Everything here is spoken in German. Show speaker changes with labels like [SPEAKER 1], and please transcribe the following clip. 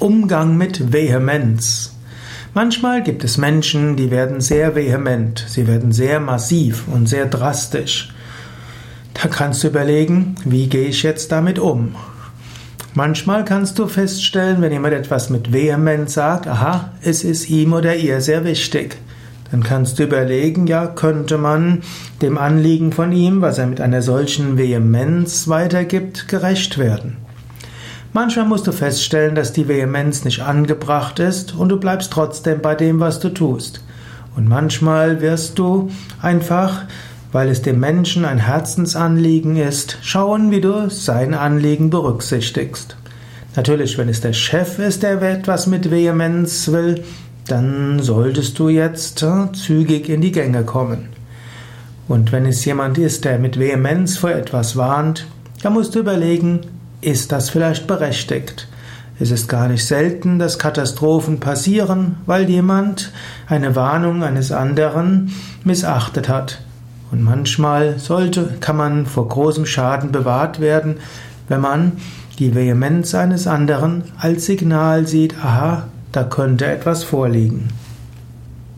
[SPEAKER 1] Umgang mit Vehemenz. Manchmal gibt es Menschen, die werden sehr vehement, sie werden sehr massiv und sehr drastisch. Da kannst du überlegen, wie gehe ich jetzt damit um? Manchmal kannst du feststellen, wenn jemand etwas mit Vehemenz sagt, aha, es ist ihm oder ihr sehr wichtig. Dann kannst du überlegen, ja, könnte man dem Anliegen von ihm, was er mit einer solchen Vehemenz weitergibt, gerecht werden. Manchmal musst du feststellen, dass die Vehemenz nicht angebracht ist und du bleibst trotzdem bei dem, was du tust. Und manchmal wirst du einfach, weil es dem Menschen ein Herzensanliegen ist, schauen, wie du sein Anliegen berücksichtigst. Natürlich, wenn es der Chef ist, der etwas mit Vehemenz will, dann solltest du jetzt äh, zügig in die Gänge kommen. Und wenn es jemand ist, der mit Vehemenz vor etwas warnt, dann musst du überlegen, ist das vielleicht berechtigt? Es ist gar nicht selten, dass Katastrophen passieren, weil jemand eine Warnung eines anderen missachtet hat. Und manchmal sollte, kann man vor großem Schaden bewahrt werden, wenn man die Vehemenz eines anderen als Signal sieht, aha, da könnte etwas vorliegen.